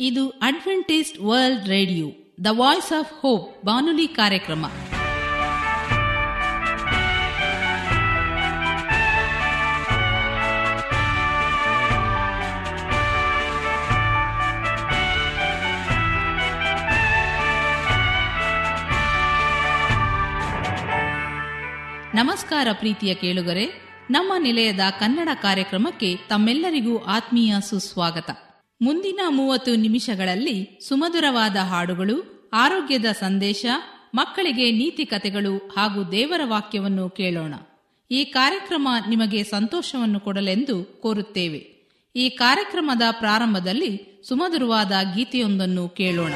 ಇದು Adventist world radio, the voice of hope ಬಾನುಲಿ ಕಾರ್ಯಕ್ರಮ. ನಮಸ್ಕಾರ ಪ್ರೀತಿಯ ಕೇಳುಗರೆ, ನಮ್ಮ ನಿಲಯದ ಕನ್ನಡ ಕಾರ್ಯಕ್ರಮಕ್ಕೆ ತಮ್ಮೆಲ್ಲರಿಗೂ ಆತ್ಮೀಯ ಸುಸ್ವಾಗತ. ಮುಂದಿನ ಮೂವತ್ತು ನಿಮಿಷಗಳಲ್ಲಿ ಸುಮಧುರವಾದ ಹಾಡುಗಳು, ಆರೋಗ್ಯದ ಸಂದೇಶ, ಮಕ್ಕಳಿಗೆ ನೀತಿ ಕಥೆಗಳು ಹಾಗೂ ದೇವರ ವಾಕ್ಯವನ್ನು ಕೇಳೋಣ. ಈ ಕಾರ್ಯಕ್ರಮ ನಿಮಗೆ ಸಂತೋಷವನ್ನು ಕೊಡಲೆಂದು ಕೋರುತ್ತೇವೆ. ಈ ಕಾರ್ಯಕ್ರಮದ ಪ್ರಾರಂಭದಲ್ಲಿ ಸುಮಧುರವಾದ ಗೀತೆಯೊಂದನ್ನು ಕೇಳೋಣ.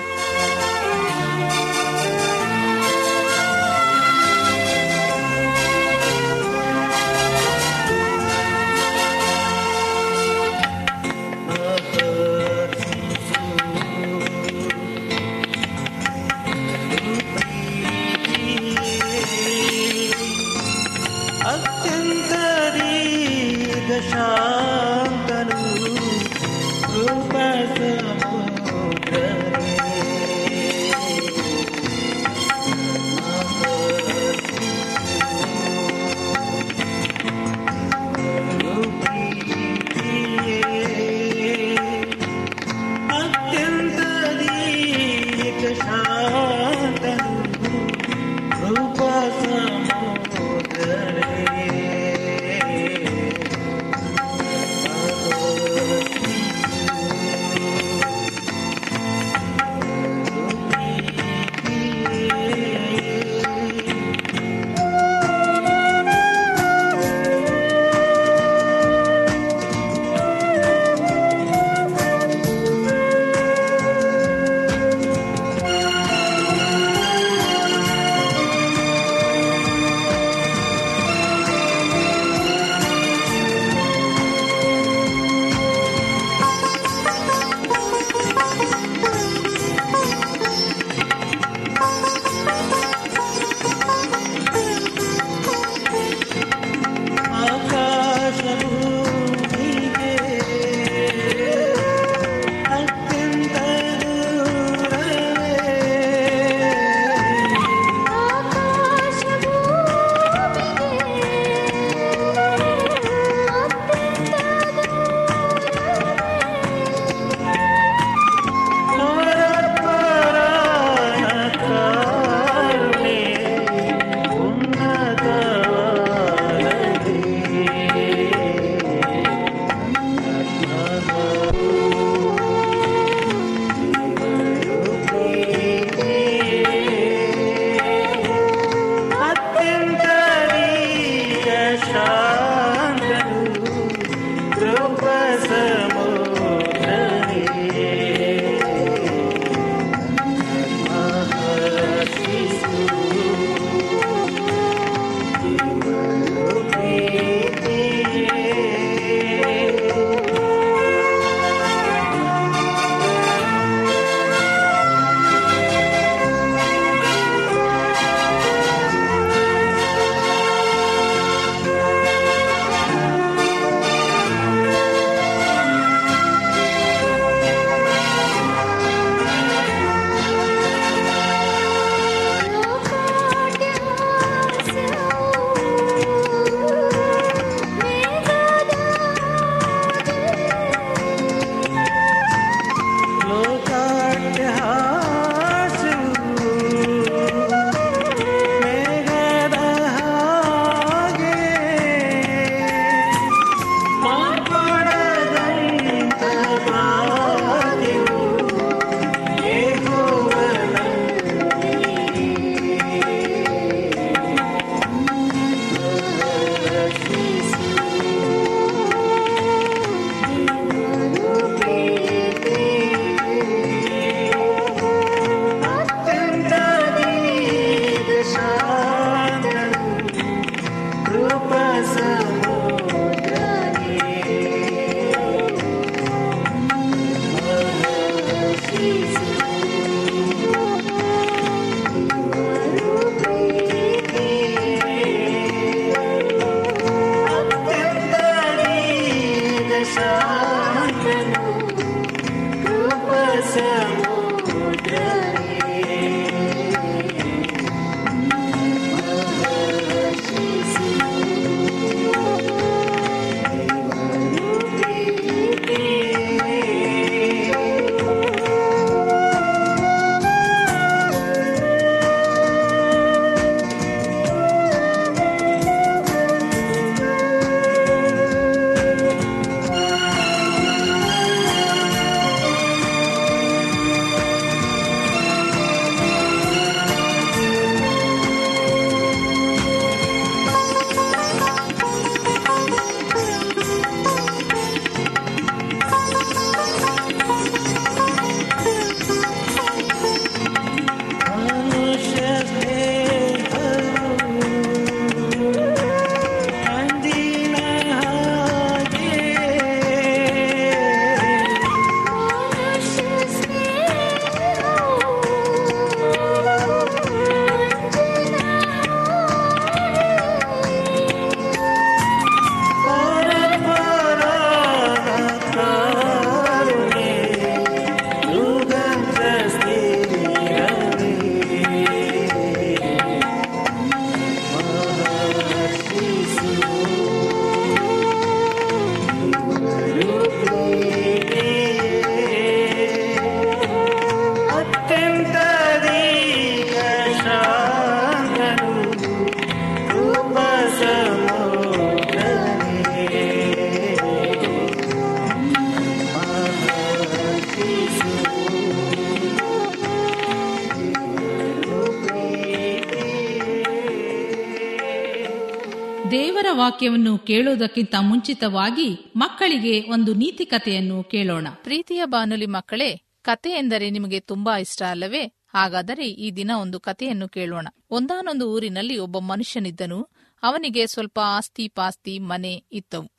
ವಾಕ್ಯವನ್ನು ಕೇಳುವುದಕ್ಕಿಂತ ಮುಂಚಿತವಾಗಿ ಮಕ್ಕಳಿಗೆ ಒಂದು ನೀತಿ ಕಥೆಯನ್ನು ಕೇಳೋಣ. ಪ್ರೀತಿಯ ಬಾನುಲಿ ಮಕ್ಕಳೇ, ಕತೆ ಎಂದರೆ ನಿಮಗೆ ತುಂಬಾ ಇಷ್ಟ ಅಲ್ಲವೇ? ಹಾಗಾದರೆ ಈ ದಿನ ಒಂದು ಕಥೆಯನ್ನು ಕೇಳೋಣ. ಒಂದಾನೊಂದು ಊರಿನಲ್ಲಿ ಒಬ್ಬ ಮನುಷ್ಯನಿದ್ದನು. ಅವನಿಗೆ ಸ್ವಲ್ಪ ಆಸ್ತಿ ಪಾಸ್ತಿ ಮನೆ ಇತ್ತವು.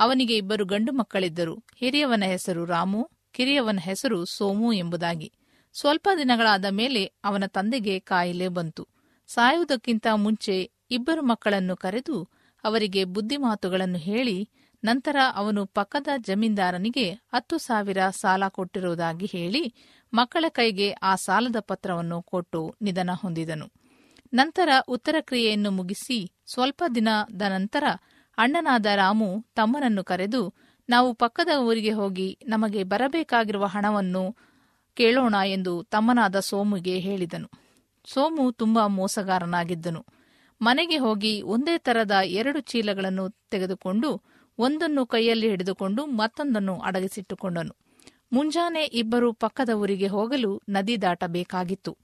ಅವನಿಗೆ ಇಬ್ಬರು ಗಂಡು ಮಕ್ಕಳಿದ್ದರು. ಹಿರಿಯವನ ಹೆಸರು ರಾಮು, ಕಿರಿಯವನ ಹೆಸರು ಸೋಮು ಎಂಬುದಾಗಿ. ಸ್ವಲ್ಪ ದಿನಗಳಾದ ಮೇಲೆ ಅವನ ತಂದೆಗೆ ಕಾಯಿಲೆ ಬಂತು. ಸಾಯುವುದಕ್ಕಿಂತ ಮುಂಚೆ ಇಬ್ಬರು ಮಕ್ಕಳನ್ನು ಕರೆದು ಅವರಿಗೆ ಬುದ್ಧಿಮಾತುಗಳನ್ನು ಹೇಳಿ ನಂತರ ಅವನು ಪಕ್ಕದ ಜಮೀನ್ದಾರನಿಗೆ ಹತ್ತು ಸಾವಿರ ಸಾಲ ಕೊಟ್ಟಿರುವುದಾಗಿ ಹೇಳಿ ಮಕ್ಕಳ ಕೈಗೆ ಆ ಸಾಲದ ಪತ್ರವನ್ನು ಕೊಟ್ಟು ನಿಧನ ಹೊಂದಿದನು. ನಂತರ ಉತ್ತರ ಕ್ರಿಯೆಯನ್ನು ಮುಗಿಸಿ ಸ್ವಲ್ಪ ದಿನದ ನಂತರ ಅಣ್ಣನಾದ ರಾಮು ತಮ್ಮನನ್ನು ಕರೆದು, ನಾವು ಪಕ್ಕದ ಊರಿಗೆ ಹೋಗಿ ನಮಗೆ ಬರಬೇಕಾಗಿರುವ ಹಣವನ್ನು ಕೇಳೋಣ ಎಂದು ತಮ್ಮನಾದ ಸೋಮುಗೆ ಹೇಳಿದನು. ಸೋಮು ತುಂಬಾ ಮೋಸಗಾರನಾಗಿದ್ದನು. ಮನೆಗೆ ಹೋಗಿ ಒಂದೇ ತರದ ಎರಡು ಚೀಲಗಳನ್ನು ತೆಗೆದುಕೊಂಡು ಒಂದನ್ನು ಕೈಯಲ್ಲಿ ಹಿಡಿದುಕೊಂಡು ಮತ್ತೊಂದನ್ನು ಅಡಗಿಸಿಟ್ಟುಕೊಂಡನು. ಮುಂಜಾನೆ ಇಬ್ಬರು ಪಕ್ಕದ ಊರಿಗೆ ಹೋಗಲು ನದಿ ದಾಟಬೇಕಾಗಿತ್ತು.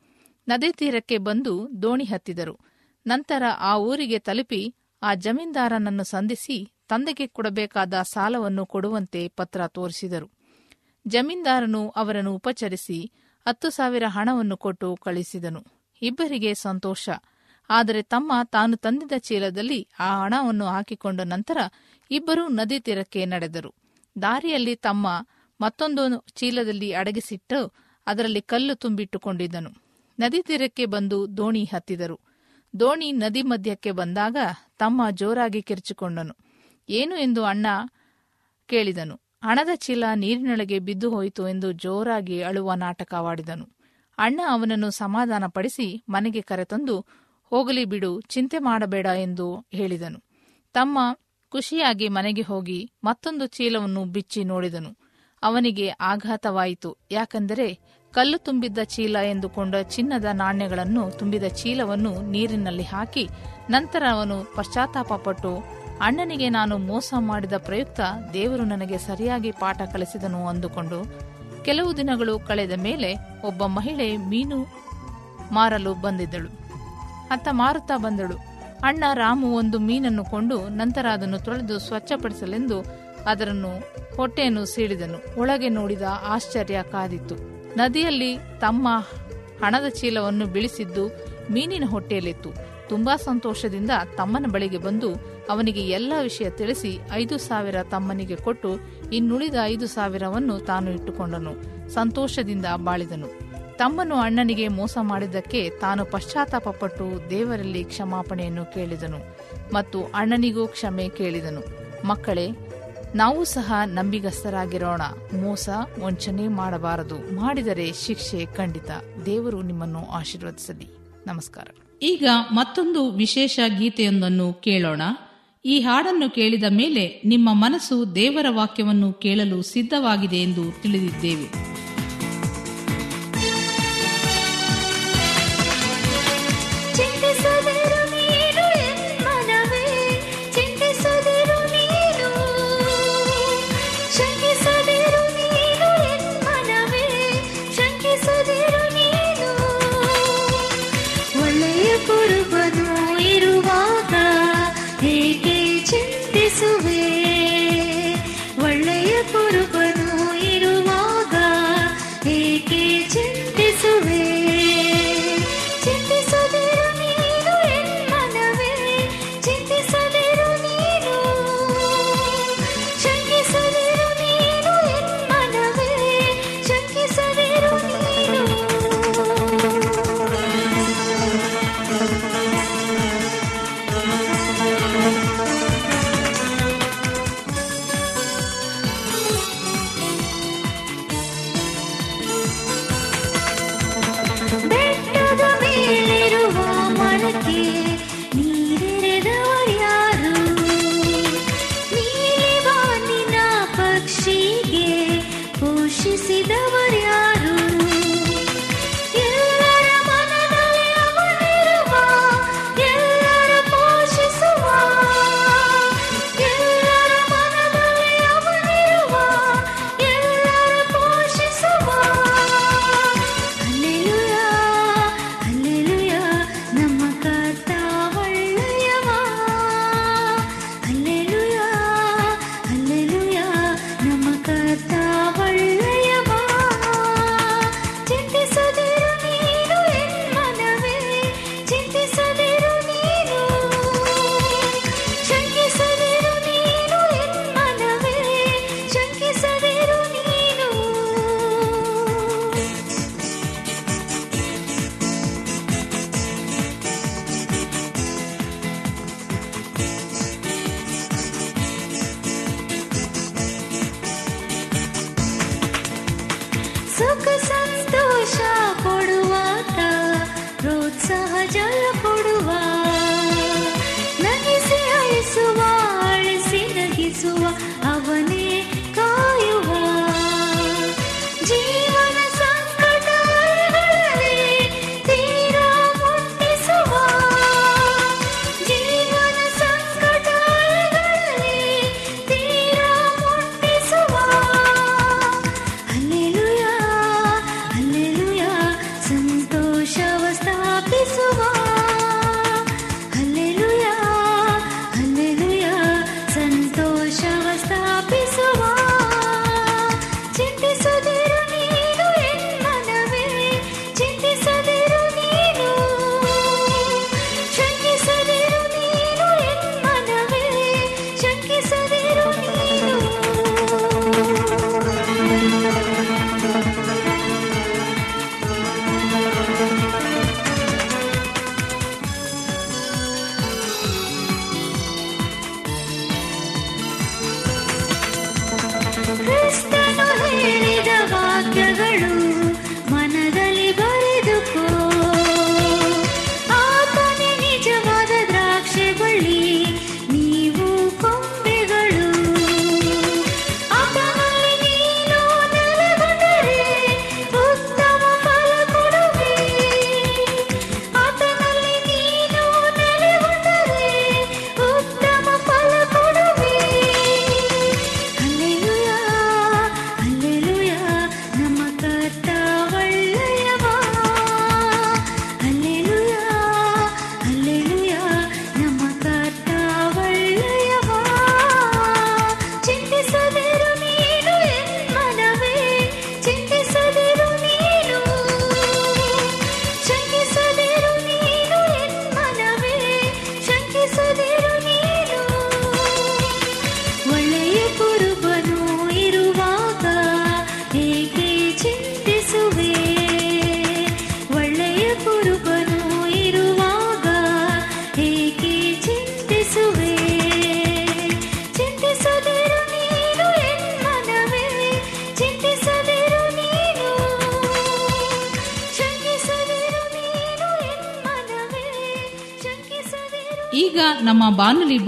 ನದಿ ತೀರಕ್ಕೆ ಬಂದು ದೋಣಿ ಹತ್ತಿದರು. ನಂತರ ಆ ಊರಿಗೆ ತಲುಪಿ ಆ ಜಮೀನ್ದಾರನನ್ನು ಸಂಧಿಸಿ ತಂದೆಗೆ ಕೊಡಬೇಕಾದ ಸಾಲವನ್ನು ಕೊಡುವಂತೆ ಪತ್ರ ತೋರಿಸಿದರು. ಜಮೀನ್ದಾರನು ಅವರನ್ನು ಉಪಚರಿಸಿ ಹತ್ತು ಸಾವಿರ ಹಣವನ್ನು ಕೊಟ್ಟು ಕಳಿಸಿದನು. ಇಬ್ಬರಿಗೆ ಸಂತೋಷ. ಆದರೆ ತಮ್ಮ ತಾನು ತಂದಿದ್ದ ಚೀಲದಲ್ಲಿ ಆ ಹಣವನ್ನು ಹಾಕಿಕೊಂಡ ನಂತರ ಇಬ್ಬರೂ ನದಿ ತೀರಕ್ಕೆ ನಡೆದರು. ದಾರಿಯಲ್ಲಿ ತಮ್ಮ ಮತ್ತೊಂದು ಚೀಲದಲ್ಲಿ ಅಡಗಿಸಿಟ್ಟು ಅದರಲ್ಲಿ ಕಲ್ಲು ತುಂಬಿಟ್ಟುಕೊಂಡಿದ್ದನು. ನದಿ ತೀರಕ್ಕೆ ಬಂದು ದೋಣಿ ಹತ್ತಿದರು. ದೋಣಿ ನದಿ ಮಧ್ಯಕ್ಕೆ ಬಂದಾಗ ತಮ್ಮ ಜೋರಾಗಿ ಕಿರ್ಚಿಕೊಂಡನು. ಏನು ಎಂದು ಅಣ್ಣ ಕೇಳಿದನು. ಹಣದ ಚೀಲ ನೀರಿನೊಳಗೆ ಬಿದ್ದು ಹೋಯಿತು ಎಂದು ಜೋರಾಗಿ ಅಳುವ ನಾಟಕವಾಡಿದನು. ಅಣ್ಣ ಅವನನ್ನು ಸಮಾಧಾನಪಡಿಸಿ ಮನೆಗೆ ಕರೆತಂದು ಹೋಗಲಿ ಬಿಡು, ಚಿಂತೆ ಮಾಡಬೇಡ ಎಂದು ಹೇಳಿದನು. ತಮ್ಮ ಖುಷಿಯಾಗಿ ಮನೆಗೆ ಹೋಗಿ ಮತ್ತೊಂದು ಚೀಲವನ್ನು ಬಿಚ್ಚಿ ನೋಡಿದನು. ಅವನಿಗೆ ಆಘಾತವಾಯಿತು. ಯಾಕೆಂದರೆ ಕಲ್ಲು ತುಂಬಿದ್ದ ಚೀಲ ಎಂದುಕೊಂಡ ಚಿನ್ನದ ನಾಣ್ಯಗಳನ್ನು ತುಂಬಿದ ಚೀಲವನ್ನು ನೀರಿನಲ್ಲಿ ಹಾಕಿ ನಂತರ ಅವನು ಪಶ್ಚಾತ್ತಾಪಪಟ್ಟು ಅಣ್ಣನಿಗೆ ನಾನು ಮೋಸ ಮಾಡಿದ ಪ್ರಯುಕ್ತ ದೇವರು ನನಗೆ ಸರಿಯಾಗಿ ಪಾಠ ಕಲಿಸಿದನು ಅಂದುಕೊಂಡು, ಕೆಲವು ದಿನಗಳು ಕಳೆದ ಮೇಲೆ ಒಬ್ಬ ಮಹಿಳೆ ಮೀನು ಮಾರಲು ಬಂದಿದ್ದಳು. ಅತ್ತ ಮಾರುತ್ತಾ ಬಂದಳು. ಅಣ್ಣ ರಾಮು ಒಂದು ಮೀನನ್ನು ಕೊಂಡು ನಂತರ ಅದನ್ನು ತೊಳೆದು ಸ್ವಚ್ಛಪಡಿಸಲೆಂದು ಅದರನ್ನು ಹೊಟ್ಟೆಯನ್ನು ಸೀಳಿದನು. ಒಳಗೆ ನೋಡಿದ ಆಶ್ಚರ್ಯ ಕಾದಿತ್ತು. ನದಿಯಲ್ಲಿ ತಮ್ಮ ಹಣದ ಚೀಲವನ್ನು ಬಿಳಿಸಿದ್ದು ಮೀನಿನ ಹೊಟ್ಟೆಯಲ್ಲಿತ್ತು. ತುಂಬಾ ಸಂತೋಷದಿಂದ ತಮ್ಮನ ಬಳಿಗೆ ಬಂದು ಅವನಿಗೆ ಎಲ್ಲ ವಿಷಯ ತಿಳಿಸಿ ಐದು ಸಾವಿರ ತಮ್ಮನಿಗೆ ಕೊಟ್ಟು ಇನ್ನುಳಿದ ಐದು ಸಾವಿರವನ್ನು ತಾನು ಇಟ್ಟುಕೊಂಡನು. ಸಂತೋಷದಿಂದ ಬಾಳಿದನು. ತಮ್ಮನು ಅಣ್ಣನಿಗೆ ಮೋಸ ಮಾಡಿದ್ದಕ್ಕೆ ತಾನು ಪಶ್ಚಾತ್ತಾಪಪಟ್ಟು ದೇವರಲ್ಲಿ ಕ್ಷಮಾಪಣೆಯನ್ನು ಕೇಳಿದನು ಮತ್ತು ಅಣ್ಣನಿಗೂ ಕ್ಷಮೆ ಕೇಳಿದನು. ಮಕ್ಕಳೇ, ನಾವು ಸಹ ನಂಬಿಗಸ್ತರಾಗಿರೋಣ. ಮೋಸ ವಂಚನೆ ಮಾಡಬಾರದು. ಮಾಡಿದರೆ ಶಿಕ್ಷೆ ಖಂಡಿತ. ದೇವರು ನಿಮ್ಮನ್ನು ಆಶೀರ್ವದಿಸಲಿ. ನಮಸ್ಕಾರ. ಈಗ ಮತ್ತೊಂದು ವಿಶೇಷ ಗೀತೆಯೊಂದನ್ನು ಕೇಳೋಣ. ಈ ಹಾಡನ್ನು ಕೇಳಿದ ಮೇಲೆ ನಿಮ್ಮ ಮನಸ್ಸು ದೇವರ ವಾಕ್ಯವನ್ನು ಕೇಳಲು ಸಿದ್ಧವಾಗಿದೆ ಎಂದು ತಿಳಿದಿದ್ದೇವೆ.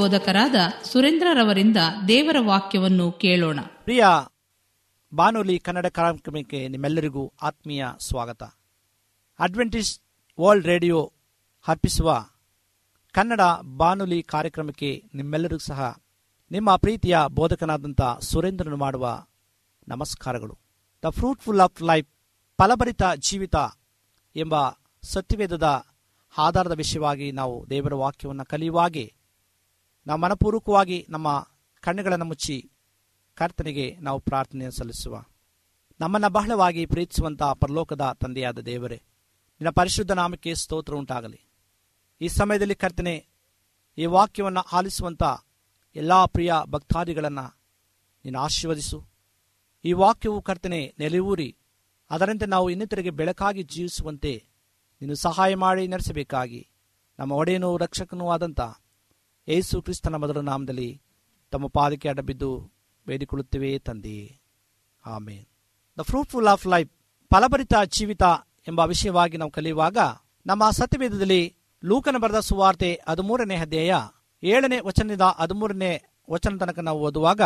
ಬೋಧಕರಾದ ಸುರೇಂದ್ರರವರಿಂದ ದೇವರ ವಾಕ್ಯವನ್ನು ಕೇಳೋಣ. ಪ್ರಿಯ ಬಾನುಲಿ ಕನ್ನಡ ಕಾರ್ಯಕ್ರಮಕ್ಕೆ ನಿಮ್ಮೆಲ್ಲರಿಗೂ ಆತ್ಮೀಯ ಸ್ವಾಗತ. ಅಡ್ವೆಂಟಿಸ್ ವರ್ಲ್ಡ್ ರೇಡಿಯೋ ಅರ್ಪಿಸುವ ಕನ್ನಡ ಬಾನುಲಿ ಕಾರ್ಯಕ್ರಮಕ್ಕೆ ನಿಮ್ಮೆಲ್ಲರಿಗೂ ಸಹ ನಿಮ್ಮ ಪ್ರೀತಿಯ ಬೋಧಕನಾದಂಥ ಸುರೇಂದ್ರನು ಮಾಡುವ ನಮಸ್ಕಾರಗಳು. ದ ಫ್ರೂಟ್ಫುಲ್ ಆಫ್ ಲೈಫ್, ಫಲಭರಿತ ಜೀವಿತ ಎಂಬ ಸತ್ಯವೇದದ ಆಧಾರದ ವಿಷಯವಾಗಿ ನಾವು ದೇವರ ವಾಕ್ಯವನ್ನು ಕಲಿಯುವಾಗೆ ನಾವು ಮನಪೂರ್ವಕವಾಗಿ ನಮ್ಮ ಕಣ್ಣುಗಳನ್ನು ಮುಚ್ಚಿ ಕರ್ತನಿಗೆ ನಾವು ಪ್ರಾರ್ಥನೆ ಸಲ್ಲಿಸುವ. ನಮ್ಮನ್ನು ಬಹಳವಾಗಿ ಪ್ರೀತಿಸುವಂತಹ ಪರಲೋಕದ ತಂದೆಯಾದ ದೇವರೇ, ನಿನ್ನ ಪರಿಶುದ್ಧ ನಾಮಕ್ಕೆ ಸ್ತೋತ್ರ ಉಂಟಾಗಲಿ. ಈ ಸಮಯದಲ್ಲಿ ಕರ್ತನೆ, ಈ ವಾಕ್ಯವನ್ನು ಆಲಿಸುವಂಥ ಎಲ್ಲ ಪ್ರಿಯ ಭಕ್ತಾದಿಗಳನ್ನು ನೀನು ಆಶೀರ್ವದಿಸು. ಈ ವಾಕ್ಯವು ಕರ್ತನೆ ನೆಲೆಯೂರಿ, ಅದರಂತೆ ನಾವು ಇನ್ನಿತರಿಗೆ ಬೆಳಕಾಗಿ ಜೀವಿಸುವಂತೆ ನೀನು ಸಹಾಯ ಮಾಡಿ ನಡೆಸಬೇಕಾಗಿ. ನಮ್ಮ ಒಡೆಯನೂ ರಕ್ಷಕನೂ ಆದಂಥ ಯೇಸು ಕ್ರಿಸ್ತನ ಮೊದಲ ನಾಮದಲ್ಲಿ ತಮ್ಮ ಪಾದಕ್ಕೆ ಅಡಬಿದ್ದು ಬೇಡಿಕೊಳ್ಳುತ್ತೇವೆ ತಂದೆ. Amen. The fruitful of life ಫಲಭರಿತ ಜೀವಿತ ಎಂಬ ವಿಷಯವಾಗಿ ನಾವು ಕಲಿಯುವಾಗ ನಮ್ಮ ಸತ್ಯವೇದದಲ್ಲಿ ಲೂಕನ ಬರೆದ ಸುವಾರ್ತೆ ಹದಿಮೂರನೇ ಅಧ್ಯಾಯ ಏಳನೇ ವಚನದಿಂದ ಹದಿಮೂರನೇ ವಚನ ತನಕ ನಾವು ಓದುವಾಗ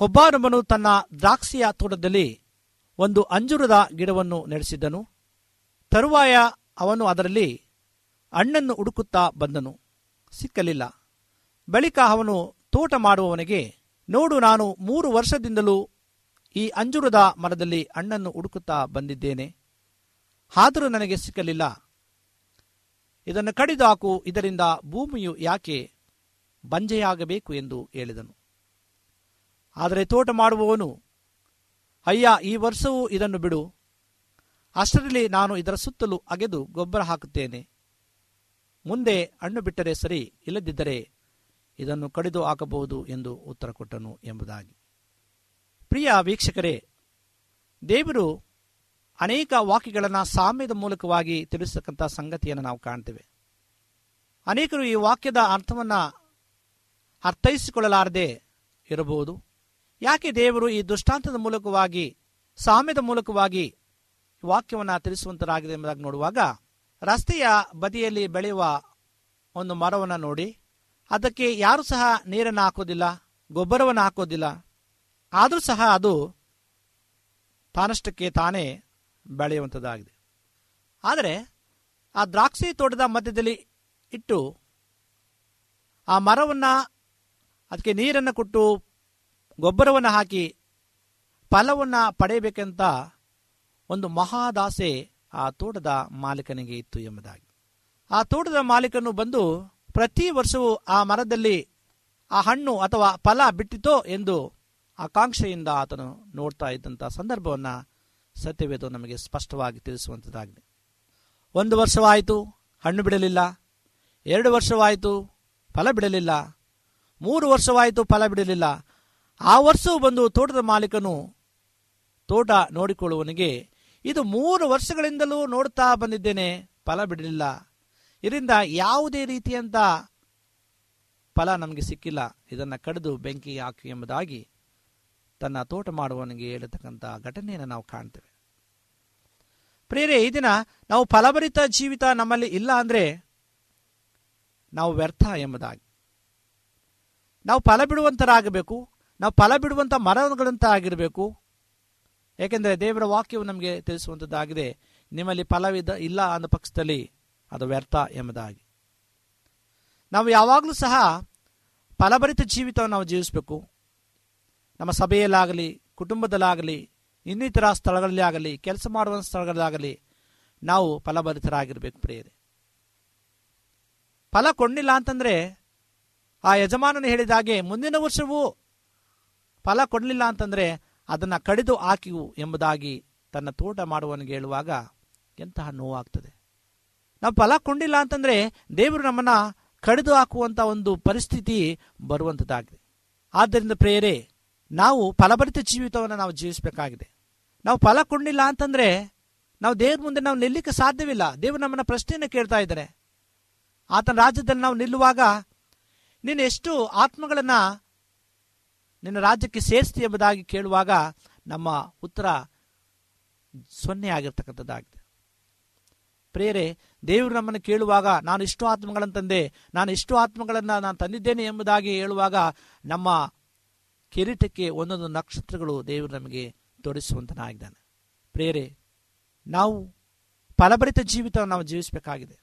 ಒಬ್ಬಾರೊಬ್ಬನು ತನ್ನ ದ್ರಾಕ್ಷಿಯ ತೋಟದಲ್ಲಿ ಒಂದು ಅಂಜುರದ ಗಿಡವನ್ನು ನಡೆಸಿದ್ದನು. ತರುವಾಯ ಅವನು ಅದರಲ್ಲಿ ಹಣ್ಣನ್ನು ಹುಡುಕುತ್ತಾ ಬಂದನು. ಸಿಕ್ಕಲಿಲ್ಲ. ಬಳಿಕ ಅವನು ತೋಟ ಮಾಡುವವನಿಗೆ, ನೋಡು, ನಾನು ಮೂರು ವರ್ಷದಿಂದಲೂ ಈ ಅಂಜುರದ ಮರದಲ್ಲಿ ಹಣ್ಣನ್ನು ಹುಡುಕುತ್ತಾ ಬಂದಿದ್ದೇನೆ. ಆದರೂ ನನಗೆ ಸಿಕ್ಕಲಿಲ್ಲ. ಇದನ್ನು ಕಡಿದಾಕು, ಇದರಿಂದ ಭೂಮಿಯು ಯಾಕೆ ಬಂಜೆಯಾಗಬೇಕು ಎಂದು ಹೇಳಿದನು. ಆದರೆ ತೋಟ ಮಾಡುವವನು, ಅಯ್ಯ, ಈ ವರ್ಷವೂ ಇದನ್ನು ಬಿಡು. ಅಷ್ಟರಲ್ಲಿ ನಾನು ಇದರ ಸುತ್ತಲೂ ಅಗೆದು ಗೊಬ್ಬರ ಹಾಕುತ್ತೇನೆ. ಮುಂದೆ ಹಣ್ಣು ಬಿಟ್ಟರೆ ಸರಿ, ಇಲ್ಲದಿದ್ದರೆ ಇದನ್ನು ಕಡಿದು ಹಾಕಬಹುದು ಎಂದು ಉತ್ತರ ಕೊಟ್ಟನು ಎಂಬುದಾಗಿ. ಪ್ರಿಯ ವೀಕ್ಷಕರೇ, ದೇವರು ಅನೇಕ ವಾಕ್ಯಗಳನ್ನು ಸಾಮ್ಯದ ಮೂಲಕವಾಗಿ ತಿಳಿಸತಕ್ಕಂಥ ಸಂಗತಿಯನ್ನು ನಾವು ಕಾಣ್ತೇವೆ. ಅನೇಕರು ಈ ವಾಕ್ಯದ ಅರ್ಥವನ್ನು ಅರ್ಥೈಸಿಕೊಳ್ಳಲಾರದೆ ಇರಬಹುದು. ಯಾಕೆ ದೇವರು ಈ ದೃಷ್ಟಾಂತದ ಮೂಲಕವಾಗಿ, ಸಾಮ್ಯದ ಮೂಲಕವಾಗಿ ವಾಕ್ಯವನ್ನು ತಿಳಿಸುವಂತರಾಗಿದೆ ಎಂಬುದಾಗಿ ನೋಡುವಾಗ, ರಸ್ತೆಯ ಬದಿಯಲ್ಲಿ ಬೆಳೆಯುವ ಒಂದು ಮರವನ್ನು ನೋಡಿ ಅದಕ್ಕೆ ಯಾರು ಸಹ ನೀರನ್ನು ಹಾಕೋದಿಲ್ಲ? ಗೊಬ್ಬರವನ್ನು ಹಾಕೋದಿಲ್ಲ. ಆದರೂ ಸಹ ಅದು ತಾನಷ್ಟಕ್ಕೆ ತಾನೇ ಬೆಳೆಯುವಂಥದ್ದಾಗಿದೆ. ಆದರೆ ಆ ದ್ರಾಕ್ಷಿ ತೋಟದ ಮಧ್ಯದಲ್ಲಿ ಇಟ್ಟು ಆ ಮರವನ್ನು ಅದಕ್ಕೆ ನೀರನ್ನು ಕೊಟ್ಟು ಗೊಬ್ಬರವನ್ನು ಹಾಕಿ ಫಲವನ್ನು ಪಡೆಯಬೇಕಂತ ಒಂದು ಮಹಾದಾಸೆ ಆ ತೋಟದ ಮಾಲೀಕನಿಗೆ ಇತ್ತು ಎಂಬುದಾಗಿ. ಆ ತೋಟದ ಮಾಲೀಕನು ಬಂದು ಪ್ರತಿ ವರ್ಷವೂ ಆ ಮರದಲ್ಲಿ ಆ ಹಣ್ಣು ಅಥವಾ ಫಲ ಬಿಟ್ಟಿತೋ ಎಂದು ಆಕಾಂಕ್ಷೆಯಿಂದ ಆತನು ನೋಡ್ತಾ ಇದ್ದಂಥ ಸಂದರ್ಭವನ್ನು ಸತ್ಯವೇದವು ನಮಗೆ ಸ್ಪಷ್ಟವಾಗಿ ತಿಳಿಸುವಂಥದ್ದಾಗಿದೆ ಒಂದು ವರ್ಷವಾಯಿತು, ಹಣ್ಣು ಬಿಡಲಿಲ್ಲ. ಎರಡು ವರ್ಷವಾಯಿತು, ಫಲ ಬಿಡಲಿಲ್ಲ. ಮೂರು ವರ್ಷವಾಯಿತು, ಫಲ ಬಿಡಲಿಲ್ಲ. ಆ ವರ್ಷವೂ ಬಂದು ತೋಟದ ಮಾಲೀಕನು ತೋಟ ನೋಡಿಕೊಳ್ಳುವವನಿಗೆ, ಇದು ಮೂರು ವರ್ಷಗಳಿಂದಲೂ ನೋಡ್ತಾ ಬಂದಿದ್ದೇನೆ, ಫಲ ಬಿಡಲಿಲ್ಲ. ಇದರಿಂದ ಯಾವುದೇ ರೀತಿಯಂತ ಫಲ ನಮಗೆ ಸಿಕ್ಕಿಲ್ಲ. ಇದನ್ನು ಕಡಿದು ಬೆಂಕಿ ಹಾಕಿ ಎಂಬುದಾಗಿ ತನ್ನ ತೋಟ ಮಾಡುವವನಿಗೆ ಹೇಳತಕ್ಕಂಥ ಘಟನೆಯನ್ನು ನಾವು ಕಾಣ್ತೇವೆ. ಪ್ರೇರೆ ಈ ದಿನ ನಾವು ಫಲಭರಿತ ಜೀವಿತ ನಮ್ಮಲ್ಲಿ ಇಲ್ಲ ಅಂದರೆ ನಾವು ವ್ಯರ್ಥ ಎಂಬುದಾಗಿ. ನಾವು ಫಲ ಬಿಡುವಂತರಾಗಬೇಕು, ನಾವು ಫಲ ಬಿಡುವಂಥ ಮರಗಳಂತ ಆಗಿರಬೇಕು ಏಕೆಂದರೆ ದೇವರ ವಾಕ್ಯವು ನಮಗೆ ತಿಳಿಸುವಂಥದ್ದಾಗಿದೆ ನಿಮ್ಮಲ್ಲಿ ಫಲವಿದ ಇಲ್ಲ ಅನ್ನೋ ಪಕ್ಷದಲ್ಲಿ ಅದು ವ್ಯರ್ಥ ಎಂಬುದಾಗಿ. ನಾವು ಯಾವಾಗಲೂ ಸಹ ಫಲಭರಿತ ಜೀವಿತವನ್ನು ನಾವು ಜೀವಿಸಬೇಕು. ನಮ್ಮ ಸಭೆಯಲ್ಲಾಗಲಿ, ಕುಟುಂಬದಲ್ಲಾಗಲಿ, ಇನ್ನಿತರ ಸ್ಥಳಗಳಲ್ಲಿ ಆಗಲಿ ಕೆಲಸ ಮಾಡುವ ಸ್ಥಳಗಳಲ್ಲಾಗಲಿ ನಾವು ಫಲಭರಿತರಾಗಿರಬೇಕು ಪ್ರಿಯರೇ. ಫಲ ಕೊಡಲಿಲ್ಲ ಅಂತಂದರೆ ಆ ಯಜಮಾನನು ಹೇಳಿದ ಹಾಗೆ ಮುಂದಿನ ವರ್ಷವೂ ಫಲ ಕೊಡಲಿಲ್ಲ ಅಂತಂದರೆ ಅದನ್ನು ಕಡಿದು ಹಾಕಿವು ಎಂಬುದಾಗಿ ತನ್ನ ತೋಟ ಮಾಡುವವನಿಗೆ ಹೇಳುವಾಗ ಎಂತಹ ನೋವಾಗ್ತದೆ. ನಾವು ಫಲ ಕೊಂಡಿಲ್ಲ ಅಂತಂದ್ರೆ ದೇವರು ನಮ್ಮನ್ನ ಕಡಿದು ಹಾಕುವಂತ ಒಂದು ಪರಿಸ್ಥಿತಿ ಬರುವಂಥದ್ದಾಗಿದೆ ಆದ್ದರಿಂದ ಪ್ರೇಯರೇ, ನಾವು ಫಲಭರಿತ ಜೀವಿತವನ್ನು ನಾವು ಜೀವಿಸಬೇಕಾಗಿದೆ. ನಾವು ಫಲ ಕೊಂಡಿಲ್ಲ ಅಂತಂದ್ರೆ ನಾವು ದೇವ್ರ ಮುಂದೆ ನಾವು ನಿಲ್ಲಕ್ಕೆ ಸಾಧ್ಯವಿಲ್ಲ. ದೇವರು ನಮ್ಮನ್ನ ಪ್ರಶ್ನೆಯನ್ನು ಕೇಳ್ತಾ ಇದ್ದಾರೆ. ಆತನ ರಾಜ್ಯದಲ್ಲಿ ನಾವು ನಿಲ್ಲುವಾಗ ನೀನು ಎಷ್ಟು ಆತ್ಮಗಳನ್ನ ನಿನ್ನ ರಾಜ್ಯಕ್ಕೆ ಸೇರಿಸ್ತಿ ಎಂಬುದಾಗಿ ಕೇಳುವಾಗ ನಮ್ಮ ಉತ್ತರ ಸೊನ್ನೆ ಆಗಿರ್ತಕ್ಕಂಥದ್ದಾಗಿದೆ. ಪ್ರೇರೆ, ದೇವರು ನಮ್ಮನ್ನು ಕೇಳುವಾಗ ನಾನು ಇಷ್ಟು ಆತ್ಮಗಳನ್ನು ತಂದೆ ನಾನು ಇಷ್ಟು ಆತ್ಮಗಳನ್ನು ನಾನು ತಂದಿದ್ದೇನೆ ಎಂಬುದಾಗಿ ಹೇಳುವಾಗ ನಮ್ಮ ಕಿರೀಟಕ್ಕೆ ಒಂದೊಂದು ನಕ್ಷತ್ರಗಳು ದೇವರು ನಮಗೆ ತೋರಿಸುವಂತನಾಗಿದ್ದಾನೆ. ಪ್ರೇರೆ, ನಾವು ಫಲಭರಿತ ಜೀವಿತವನ್ನು ನಾವು ಜೀವಿಸಬೇಕಾಗಿದೆ.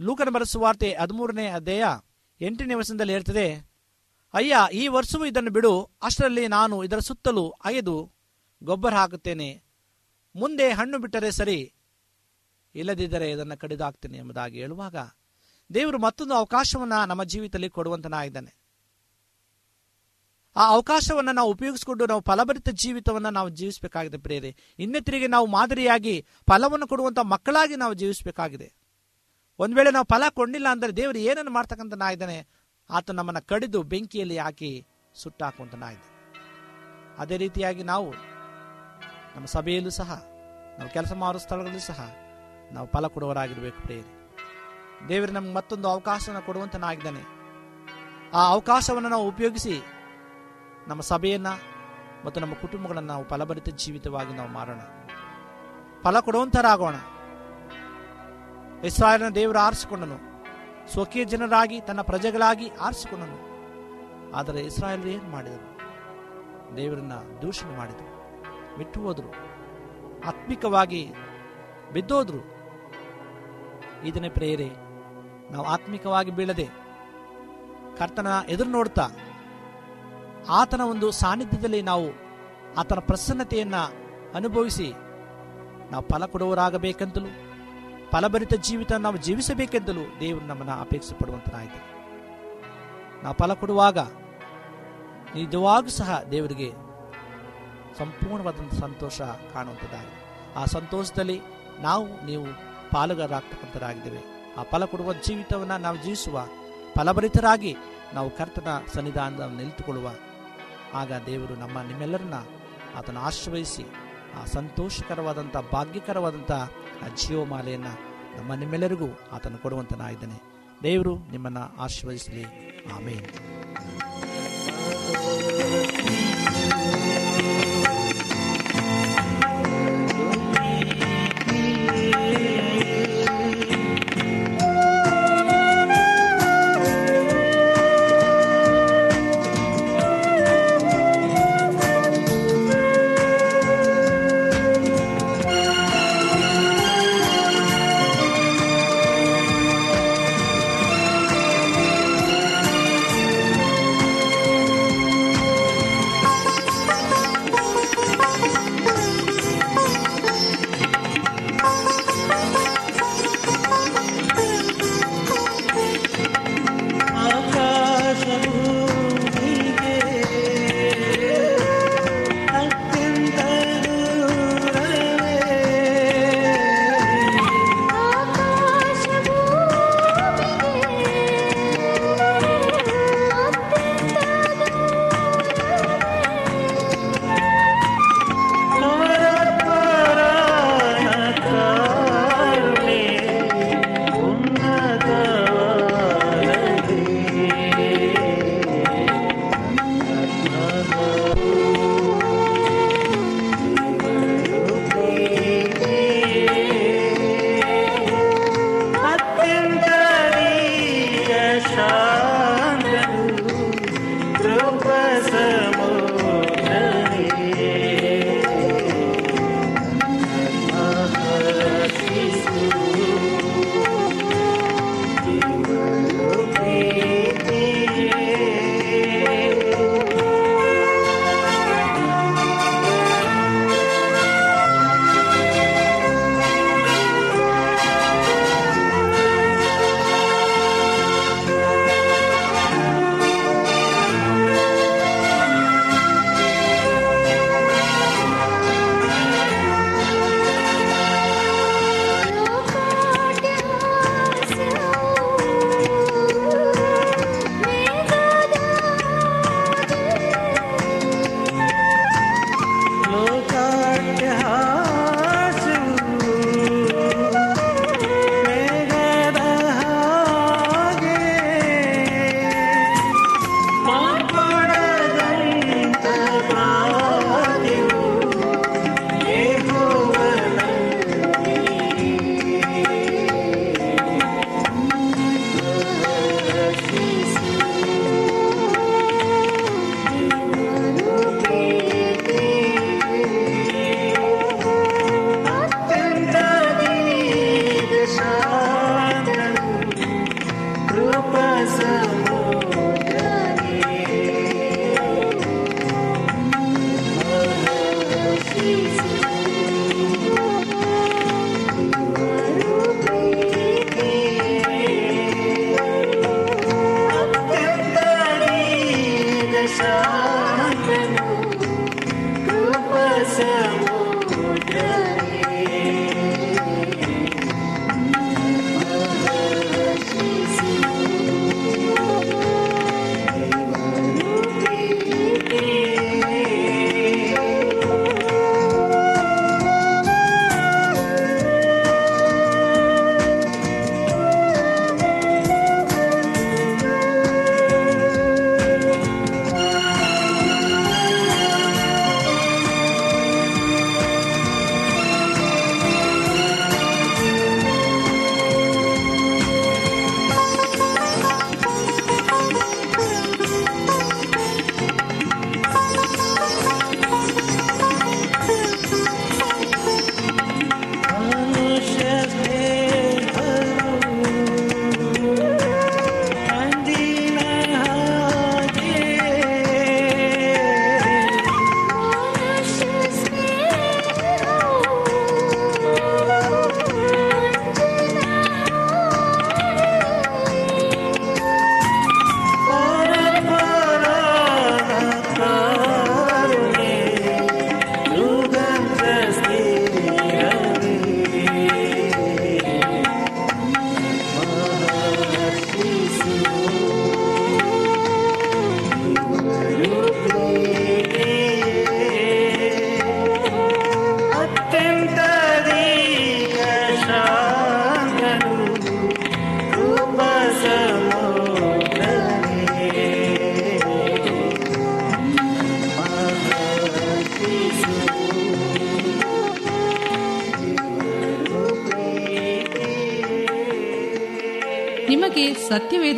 ಲೂಕನ ಬರೆಸುವಾರ್ತೆ ಹದಿಮೂರನೇ ಅಧ್ಯಾಯ ಎಂಟನೇ ವರ್ಷದಲ್ಲಿ ಹೇಳ್ತದೆ, ಅಯ್ಯ, ಈ ವರ್ಷವೂ ಇದನ್ನು ಬಿಡು, ಅಷ್ಟರಲ್ಲಿ ನಾನು ಇದರ ಸುತ್ತಲೂ ಅಗೆದು ಗೊಬ್ಬರ ಹಾಕುತ್ತೇನೆ. ಮುಂದೆ ಹಣ್ಣು ಬಿಟ್ಟರೆ ಸರಿ ಇಲ್ಲದಿದ್ದರೆ ಇದನ್ನು ಕಡಿದು ಹಾಕ್ತೇನೆ ಎಂಬುದಾಗಿ ಹೇಳುವಾಗ ದೇವರು ಮತ್ತೊಂದು ಅವಕಾಶವನ್ನ ನಮ್ಮ ಜೀವಿತದಲ್ಲಿ ಕೊಡುವಂತನಾಗಿದ್ದಾನೆ. ಆ ಅವಕಾಶವನ್ನು ನಾವು ಉಪಯೋಗಿಸಿಕೊಂಡು ನಾವು ಫಲಭರಿತ ಜೀವಿತವನ್ನು ನಾವು ಜೀವಿಸಬೇಕಾಗಿದೆ ಪ್ರೇರೆ ಇನ್ನಿತರಿಗೆ ನಾವು ಮಾದರಿಯಾಗಿ ಫಲವನ್ನು ಕೊಡುವಂತ ಮಕ್ಕಳಾಗಿ ನಾವು ಜೀವಿಸಬೇಕಾಗಿದೆ. ಒಂದು ವೇಳೆ ನಾವು ಫಲ ಕೊಂಡಿಲ್ಲ ಅಂದರೆ ದೇವರು ಏನನ್ನು ಮಾಡ್ತಕ್ಕಂಥ ಆತ ನಮ್ಮನ್ನ ಕಡಿದು ಬೆಂಕಿಯಲ್ಲಿ ಹಾಕಿ ಸುಟ್ಟಾಕುವಂಥ ನಾಯ್ದ ಅದೇ ರೀತಿಯಾಗಿ ನಾವು ನಮ್ಮ ಸಭೆಯಲ್ಲೂ ಸಹ ನಾವು ಕೆಲಸ ಮಾಡುವ ಸ್ಥಳಗಳಲ್ಲೂ ಸಹ ನಾವು ಫಲ ಕೊಡುವರಾಗಿರ್ಬೇಕು ಪ್ರೇರಿ ದೇವರು ನಮ್ಗೆ ಮತ್ತೊಂದು ಅವಕಾಶವನ್ನು ಕೊಡುವಂತನಾಗಿದ್ದಾನೆ. ಆ ಅವಕಾಶವನ್ನು ನಾವು ಉಪಯೋಗಿಸಿ ನಮ್ಮ ಸಭೆಯನ್ನ ಮತ್ತು ನಮ್ಮ ಕುಟುಂಬಗಳನ್ನು ನಾವು ಫಲಭರಿತ ಜೀವಿತವಾಗಿ ನಾವು ಮಾರೋಣ ಫಲ ಕೊಡುವಂತರಾಗೋಣ. ಇಸ್ರಾಯೇಲನ ದೇವರು ಆರಿಸಿಕೊಂಡನು. ಸ್ವಕೀಯ ಜನರಾಗಿ ತನ್ನ ಪ್ರಜೆಗಳಾಗಿ ಆರಿಸಿಕೊಂಡನು. ಆದರೆ ಇಸ್ರಾಯೇಲ್ ಏನು ಮಾಡಿದರು? ದೇವರನ್ನ ದೂಷಣೆ ಮಾಡಿದರು. ಬಿಟ್ಟು ಹೋದರು. ಆತ್ಮಿಕವಾಗಿ ಬಿದ್ದೋದ್ರು. ಇದನ್ನೇ ಪ್ರೇರೆ ನಾವು ಆತ್ಮಿಕವಾಗಿ ಬೀಳದೆ ಕರ್ತನ ಎದುರು ನೋಡ್ತಾ ಆತನ ಒಂದು ಸಾನ್ನಿಧ್ಯದಲ್ಲಿ ನಾವು ಆತನ ಪ್ರಸನ್ನತೆಯನ್ನು ಅನುಭವಿಸಿ ನಾವು ಫಲ ಕೊಡುವರಾಗಬೇಕೆಂತಲೂ ಫಲಭರಿತ ಜೀವಿತ ನಾವು ಜೀವಿಸಬೇಕೆಂತಲೂ ದೇವರು ನಮ್ಮನ್ನು ಅಪೇಕ್ಷೆ ಪಡುವಂತನಾಯಿತು ನಾವು ಫಲ ಕೊಡುವಾಗ ನಿಜವಾಗೂ ಸಹ ದೇವರಿಗೆ ಸಂಪೂರ್ಣವಾದಂಥ ಸಂತೋಷ ಕಾಣುವಂಥದ್ದಾಗಿದೆ ಆ ಸಂತೋಷದಲ್ಲಿ ನಾವು, ನೀವು ಪಾಲುಗಾರಾಗ್ತಕ್ಕಂಥರಾಗಿದ್ದೇವೆ ಆ ಫಲ ಕೊಡುವ ಜೀವಿತವನ್ನು ನಾವು ಜೀವಿಸುವ ಫಲಭರಿತರಾಗಿ ನಾವು ಕರ್ತನ ಸನ್ನಿಧಾನದ ನಿಂತುಕೊಳ್ಳುವ ಆಗ ದೇವರು ನಮ್ಮ ನಿಮ್ಮೆಲ್ಲರನ್ನ ಆತನ ಆಶ್ರಯಿಸಿ ಆ ಸಂತೋಷಕರವಾದಂಥ, ಭಾಗ್ಯಕರವಾದಂಥ ಆ ಜೀವಮಾಲೆಯನ್ನು ನಮ್ಮ ನಿಮ್ಮೆಲ್ಲರಿಗೂ ಆತನು ಕೊಡುವಂತನಾಗಿದ್ದಾನೆ. ದೇವರು ನಿಮ್ಮನ್ನು ಆಶೀರ್ವದಿಸಲಿ ಆಮೇಲೆ ಿ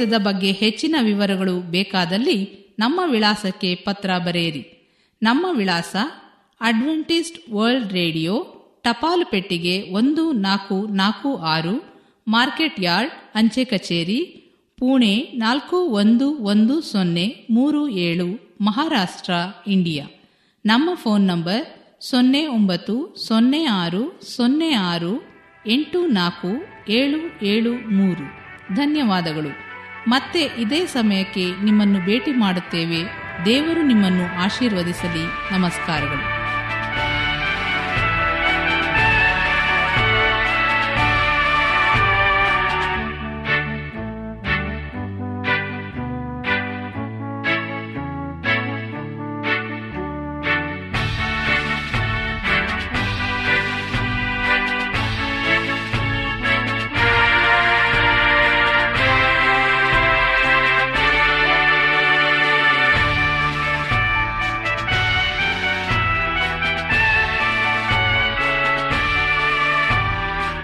ಸತ್ಯವೇದದ ಬಗ್ಗೆ ಹೆಚ್ಚಿನ ವಿವರಗಳು ಬೇಕಾದಲ್ಲಿ ನಮ್ಮ ವಿಳಾಸಕ್ಕೆ ಪತ್ರ ಬರೆಯಿರಿ. ನಮ್ಮ ವಿಳಾಸ ಅಡ್ವೆಂಟಿಸ್ಟ್ ವರ್ಲ್ಡ್ ರೇಡಿಯೋ ಟಪಾಲು ಪೆಟ್ಟಿಗೆ ಒಂದು ನಾಲ್ಕು ನಾಲ್ಕು ಆರು, ಮಾರ್ಕೆಟ್ ಯಾರ್ಡ್, ಅಂಚೆ ಕಚೇರಿ, ಪುಣೆ ನಾಲ್ಕು ಒಂದು ಒಂದು ಸೊನ್ನೆ ಮೂರು ಏಳು, ಮಹಾರಾಷ್ಟ್ರ, ಇಂಡಿಯಾ. ನಮ್ಮ ಫೋನ್ ನಂಬರ್ ಸೊನ್ನೆ ಒಂಬತ್ತು ಸೊನ್ನೆ ಆರು ಸೊನ್ನೆ ಆರು ಎಂಟು ನಾಲ್ಕು ಏಳು ಏಳು ಮೂರು. ಧನ್ಯವಾದಗಳು. ಮತ್ತೆ ಇದೇ ಸಮಯಕ್ಕೆ ನಿಮ್ಮನ್ನು ಭೇಟಿ ಮಾಡುತ್ತೇವೆ. ದೇವರು ನಿಮ್ಮನ್ನು ಆಶೀರ್ವದಿಸಲಿ. ನಮಸ್ಕಾರಗಳು.